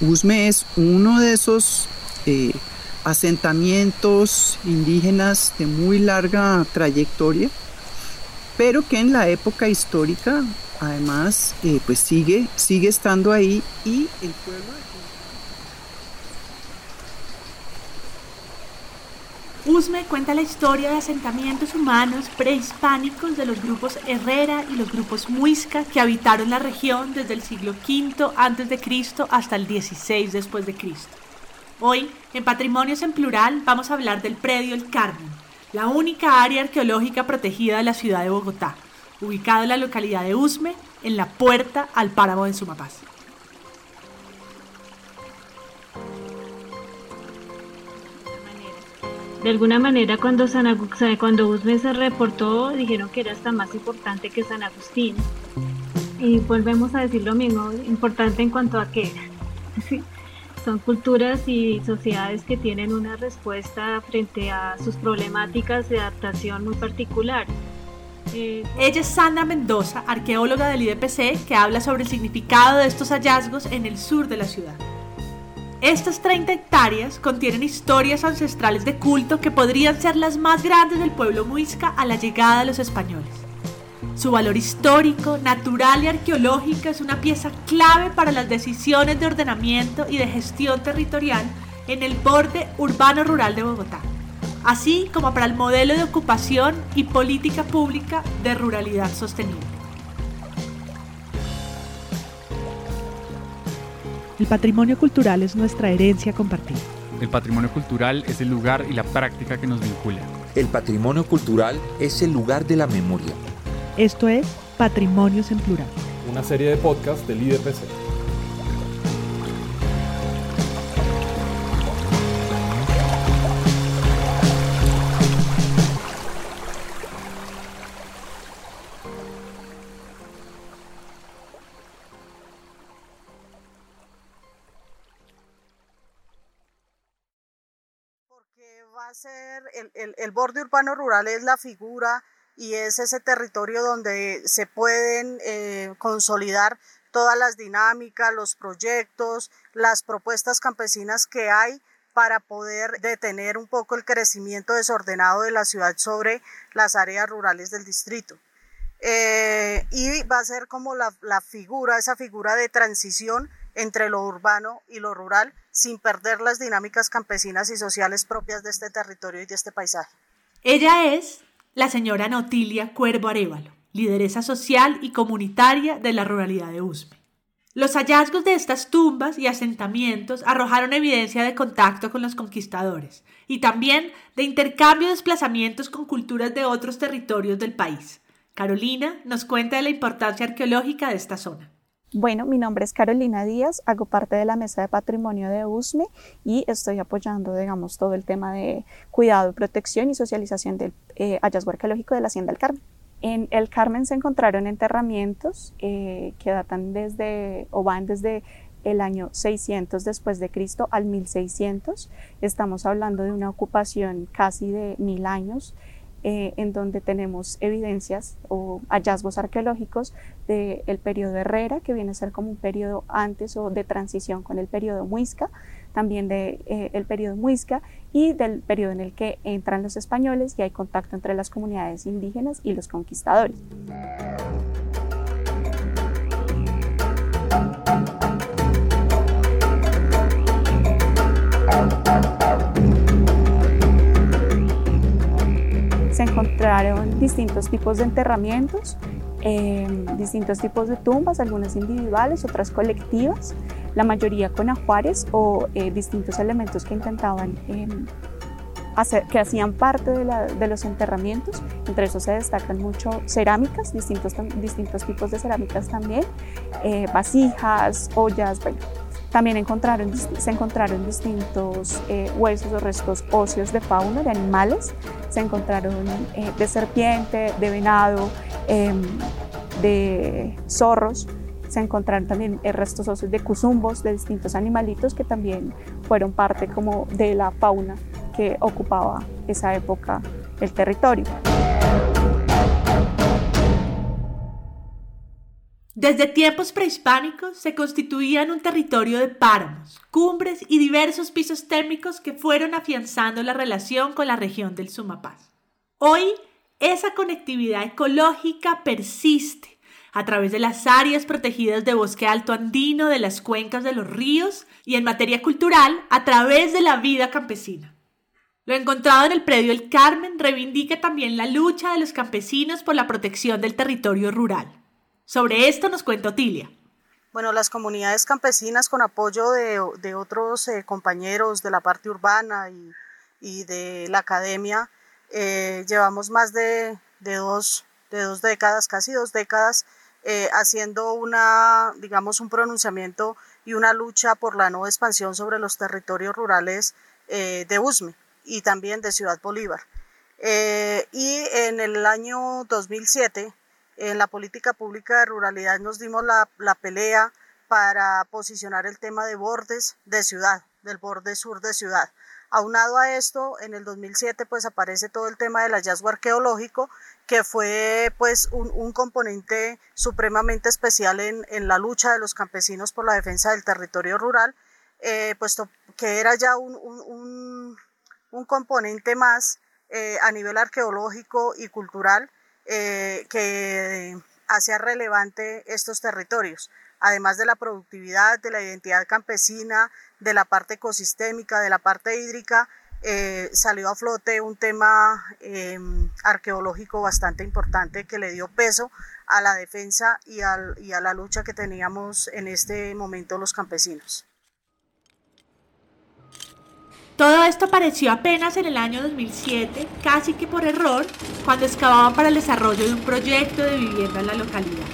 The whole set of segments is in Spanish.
Usme es uno de esos eh, asentamientos indígenas de muy larga trayectoria, pero que en la época histórica además eh, pues sigue, sigue estando ahí y el pueblo Usme cuenta la historia de asentamientos humanos prehispánicos de los grupos Herrera y los grupos Muisca que habitaron la región desde el siglo V a.C. hasta el XVI después de Cristo. Hoy, en Patrimonios en Plural, vamos a hablar del predio El Carmen, la única área arqueológica protegida de la ciudad de Bogotá, ubicado en la localidad de Usme, en la puerta al páramo de Sumapaz. De alguna manera cuando, San cuando se reportó dijeron que era hasta más importante que San Agustín. Y volvemos a decir lo mismo, importante en cuanto a que son culturas y sociedades que tienen una respuesta frente a sus problemáticas de adaptación muy particular. Eh, Ella es Sandra Mendoza, arqueóloga del IDPC, que habla sobre el significado de estos hallazgos en el sur de la ciudad. Estas 30 hectáreas contienen historias ancestrales de culto que podrían ser las más grandes del pueblo muisca a la llegada de los españoles. Su valor histórico, natural y arqueológico es una pieza clave para las decisiones de ordenamiento y de gestión territorial en el borde urbano-rural de Bogotá, así como para el modelo de ocupación y política pública de ruralidad sostenible. El patrimonio cultural es nuestra herencia compartida. El patrimonio cultural es el lugar y la práctica que nos vincula. El patrimonio cultural es el lugar de la memoria. Esto es Patrimonios en Plural. Una serie de podcasts del IDPC. A ser el, borde urbano rural es la figura y es ese territorio donde se pueden eh, consolidar todas las dinámicas, los proyectos, las propuestas campesinas que hay para poder detener un poco el crecimiento desordenado de la ciudad sobre las áreas rurales del distrito. Eh, y va a ser como la, la figura, esa figura de transición entre lo urbano y lo rural, sin perder las dinámicas campesinas y sociales propias de este territorio y de este paisaje. Ella es la señora Nautilia Cuervo Arevalo, lideresa social y comunitaria de la ruralidad de Usme. Los hallazgos de estas tumbas y asentamientos arrojaron evidencia de contacto con los conquistadores y también de intercambio de desplazamientos con culturas de otros territorios del país. Carolina nos cuenta de la importancia arqueológica de esta zona. Bueno, mi nombre es Carolina Díaz, hago parte de la Mesa de Patrimonio de USME y estoy apoyando, digamos, todo el tema de cuidado, protección y socialización del eh, hallazgo arqueológico de la Hacienda del Carmen. En el Carmen se encontraron enterramientos eh, que datan desde, o van desde el año 600 después de Cristo al 1600. Estamos hablando de una ocupación casi de mil años eh, en donde tenemos evidencias o hallazgos arqueológicos del periodo Herrera, que viene a ser como un periodo antes o de transición con el periodo Muisca, también del de, eh, periodo Muisca y del periodo en el que entran los españoles y hay contacto entre las comunidades indígenas y los conquistadores. Encontraron distintos tipos de enterramientos, em, distintos tipos de tumbas, algunas individuales, otras colectivas, la mayoría con ajuares o eh, distintos elementos que intentaban em, hacer, que hacían parte de, los enterramientos. Entre esos se destacan mucho cerámicas, distintos, distintos tipos de cerámicas también, eh, vasijas, ollas, bueno, también se encontraron distintos eh, huesos o restos óseos de fauna, de animales. Se encontraron eh, de serpiente, de venado, em, de zorros. Se encontraron también eh, restos óseos de cuzumbos, de distintos animalitos que también fueron parte como de la fauna que ocupaba esa época el territorio. Desde tiempos prehispánicos se constituían un territorio de páramos, cumbres y diversos pisos térmicos que fueron afianzando la relación con la región del Sumapaz. Hoy, esa conectividad ecológica persiste a través de las áreas protegidas de bosque alto andino, de las cuencas de los ríos y en materia cultural a través de la vida campesina. Lo encontrado en el predio El Carmen reivindica también la lucha de los campesinos por la protección del territorio rural. Sobre esto nos cuenta Otilia. Bueno, las comunidades campesinas con apoyo de, otros eh, compañeros de la parte urbana y, de la academia, eh, llevamos más de, dos, décadas, casi dos décadas, eh, haciendo una, digamos, un pronunciamiento y una lucha por la no expansión sobre los territorios rurales de USME y también de Ciudad Bolívar. y en el año 2007 en la política pública de ruralidad nos dimos la, pelea para posicionar el tema de bordes de ciudad, del borde sur de ciudad. Aunado a esto, en el 2007 pues aparece todo el tema del hallazgo arqueológico, que fue pues un, componente supremamente especial en, la lucha de los campesinos por la defensa del territorio rural, eh, puesto que era ya un, componente más eh, a nivel arqueológico y cultural eh, que hacía relevante estos territorios, además de la productividad, de la identidad campesina, de la parte ecosistémica, de la parte hídrica, eh, salió a flote un tema em, arqueológico bastante importante que le dio peso a la defensa y a la lucha que teníamos en este momento los campesinos. Todo esto apareció apenas en el año 2007, casi que por error, cuando excavaban para el desarrollo de un proyecto de vivienda en la localidad.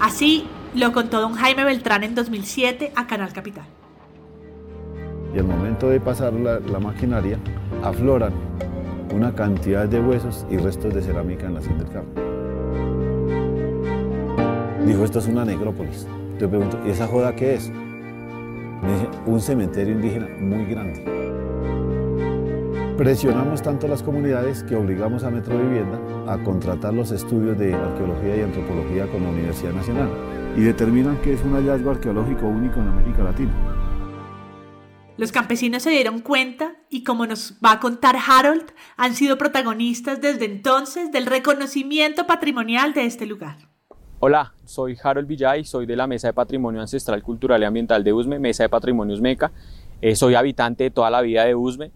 Así lo contó don Jaime Beltrán en 2007 a Canal Capital. Y al momento de pasar la, maquinaria, afloran una cantidad de huesos y restos de cerámica en la hacienda del campo. Dijo, esto es una necrópolis. Te pregunto, ¿y esa joda qué es? Me dice, un cementerio indígena muy grande. Presionamos tanto a las comunidades que obligamos a Metro Vivienda a contratar los estudios de arqueología y antropología con la Universidad Nacional y determinan que es un hallazgo arqueológico único en América Latina. Los campesinos se dieron cuenta y como nos va a contar Harold, han sido protagonistas desde entonces del reconocimiento patrimonial de este lugar. Hola, soy Harold Villay, soy de la Mesa de Patrimonio Ancestral, Cultural y Ambiental de USME, Mesa de Patrimonio USMECA. Eh, soy habitante de toda la vida de USME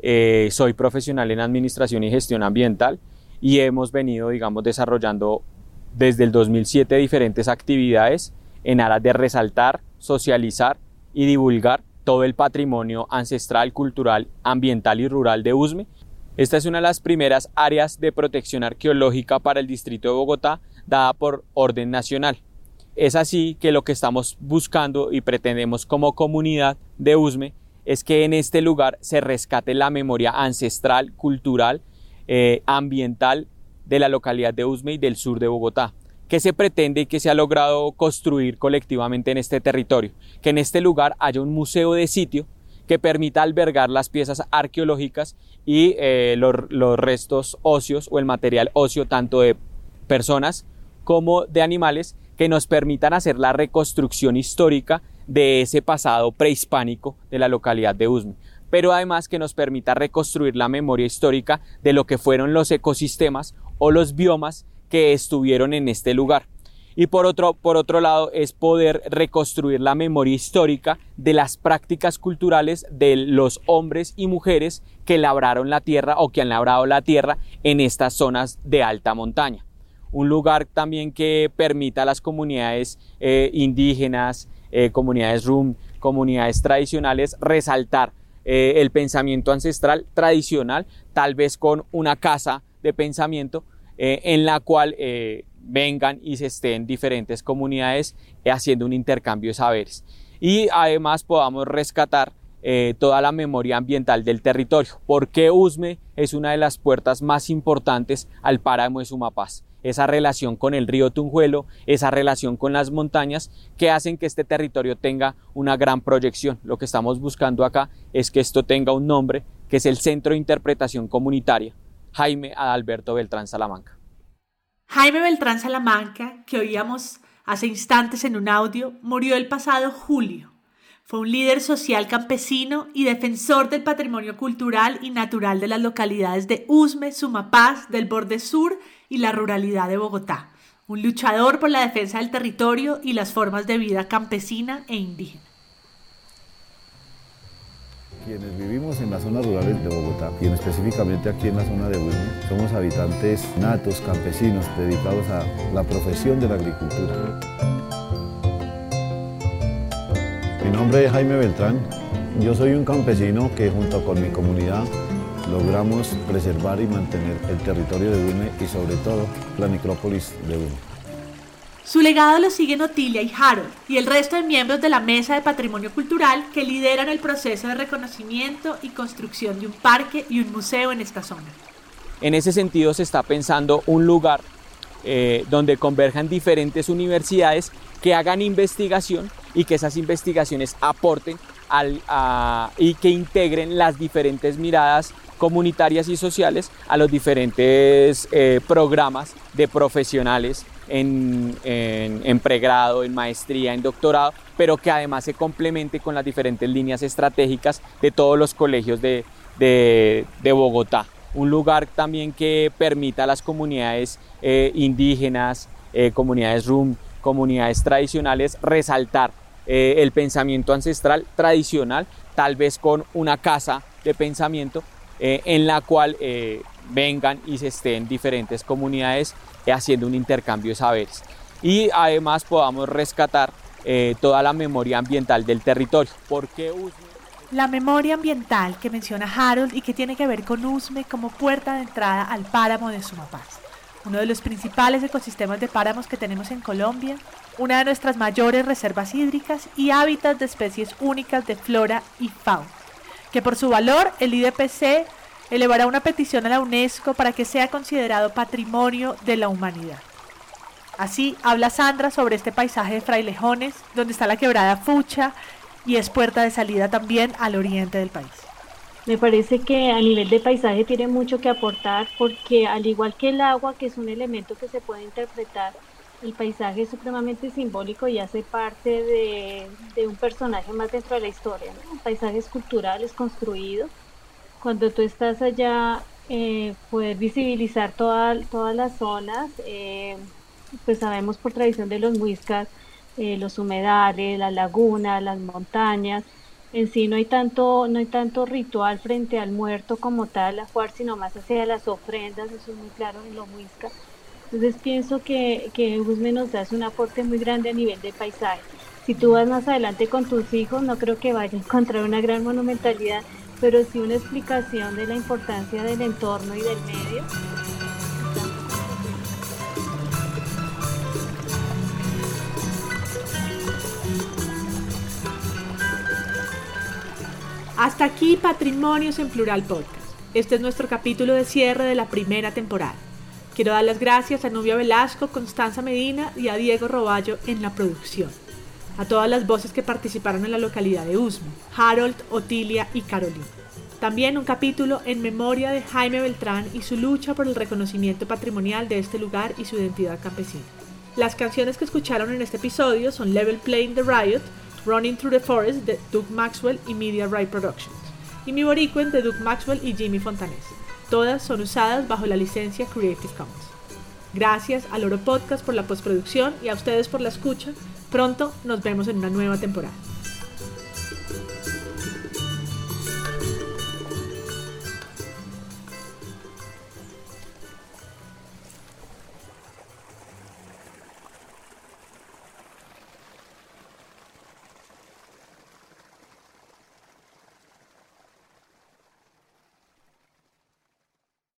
eh, soy profesional en administración y gestión ambiental y hemos venido, digamos, desarrollando desde el 2007 diferentes actividades en aras de resaltar, socializar y divulgar todo el patrimonio ancestral, cultural, ambiental y rural de USME. Esta es una de las primeras áreas de protección arqueológica para el distrito de Bogotá dada por orden nacional. Es así que lo que estamos buscando y pretendemos como comunidad de USME es que en este lugar se rescate la memoria ancestral, cultural, eh, ambiental de la localidad de Usme del sur de Bogotá. ¿Qué se pretende y que se ha logrado construir colectivamente en este territorio? Que en este lugar haya un museo de sitio que permita albergar las piezas arqueológicas y eh, los, los restos óseos o el material óseo tanto de personas como de animales que nos permitan hacer la reconstrucción histórica de ese pasado prehispánico de la localidad de Usme, pero además que nos permita reconstruir la memoria histórica de lo que fueron los ecosistemas o los biomas que estuvieron en este lugar. Y por otro, por otro lado es poder reconstruir la memoria histórica de las prácticas culturales de los hombres y mujeres que labraron la tierra o que han labrado la tierra en estas zonas de alta montaña. Un lugar también que permita a las comunidades eh, indígenas, eh, comunidades RUM, comunidades tradicionales, resaltar eh, el pensamiento ancestral tradicional, tal vez con una casa de pensamiento eh, en la cual vengan y se estén diferentes comunidades haciendo un intercambio de saberes. Y además podamos rescatar toda la memoria ambiental del territorio, porque Usme es una de las puertas más importantes al páramo de Sumapaz esa relación con el río Tunjuelo, esa relación con las montañas, que hacen que este territorio tenga una gran proyección. Lo que estamos buscando acá es que esto tenga un nombre, que es el Centro de Interpretación Comunitaria, Jaime Adalberto Beltrán Salamanca. Jaime Beltrán Salamanca, que oíamos Hace instantes en un audio murió el pasado julio. Fue un líder social campesino y defensor del patrimonio cultural y natural de las localidades de Usme, Sumapaz, del Borde Sur y la ruralidad de Bogotá. Un luchador por la defensa del territorio y las formas de vida campesina e indígena. Quienes vivimos en las zonas rurales de Bogotá y específicamente aquí en la zona de Usme, somos habitantes natos, campesinos, dedicados a la profesión de la agricultura. Mi nombre es Jaime Beltrán. Yo soy un campesino que junto con mi comunidad logramos preservar y mantener el territorio de Usme y sobre todo la necrópolis de Usme. Su legado lo siguen Otilia y Harold y el resto de miembros de la Mesa de Patrimonio Cultural que lideran el proceso de reconocimiento y construcción de un parque y un museo en esta zona. En ese sentido se está pensando un lugar eh, donde converjan diferentes universidades que hagan investigación y que esas investigaciones aporten al, y que integren las diferentes miradas comunitarias y sociales a los diferentes eh, programas de profesionales en, pregrado, en maestría, en doctorado, pero que además se complemente con las diferentes líneas estratégicas de todos los colegios de, Bogotá. Un lugar también que permita a las comunidades eh, indígenas, eh, comunidades RUM, comunidades tradicionales resaltar el pensamiento ancestral tradicional, tal vez con una casa de pensamiento en la cual vengan y se estén diferentes comunidades haciendo un intercambio de saberes. Y además podamos rescatar eh, toda la memoria ambiental del territorio. porque La memoria ambiental que menciona Harold y que tiene que ver con Usme como puerta de entrada al páramo de Sumapaz, uno de los principales ecosistemas de páramos que tenemos en Colombia, una de nuestras mayores reservas hídricas y hábitats de especies únicas de flora y fauna, que por su valor el IDPC elevará una petición a la UNESCO para que sea considerado patrimonio de la humanidad. Así habla Sandra sobre este paisaje de frailejones, donde está la quebrada Fucha y es puerta de salida también al oriente del país. Me parece que a nivel de paisaje tiene mucho que aportar porque al igual que el agua, que es un elemento que se puede interpretar, el paisaje es supremamente simbólico y hace parte de, un personaje más dentro de la historia. ¿no? Paisajes culturales construidos cuando tú estás allá, eh, puedes visibilizar todas las zonas, eh, pues sabemos por tradición de los muiscas, eh, los humedales, las lagunas, las montañas, en sí no hay tanto, no hay tanto ritual frente al muerto como tal, a jugar, sino más hacia las ofrendas, eso es muy claro en los muiscas. Entonces pienso que, que Guzmán nos da un aporte muy grande a nivel de paisaje. Si tú vas más adelante con tus hijos, no creo que vaya a encontrar una gran monumentalidad, pero sí una explicación de la importancia del entorno y del medio. Hasta aquí Patrimonios en Plural Podcast. Este es nuestro capítulo de cierre de la primera temporada. Quiero dar las gracias a Nubia Velasco, Constanza Medina y a Diego Roballo en la producción a todas las voces que participaron en la localidad de Usme, Harold, Otilia y Carolina. También un capítulo en memoria de Jaime Beltrán y su lucha por el reconocimiento patrimonial de este lugar y su identidad campesina. Las canciones que escucharon en este episodio son Level Playing the Riot, Running Through the Forest de Doug Maxwell y Media Right Productions, y Mi Boricuen de Doug Maxwell y Jimmy Fontanés. Todas son usadas bajo la licencia Creative Commons. Gracias al Oro Podcast por la postproducción y a ustedes por la escucha. Pronto nos vemos en una nueva temporada.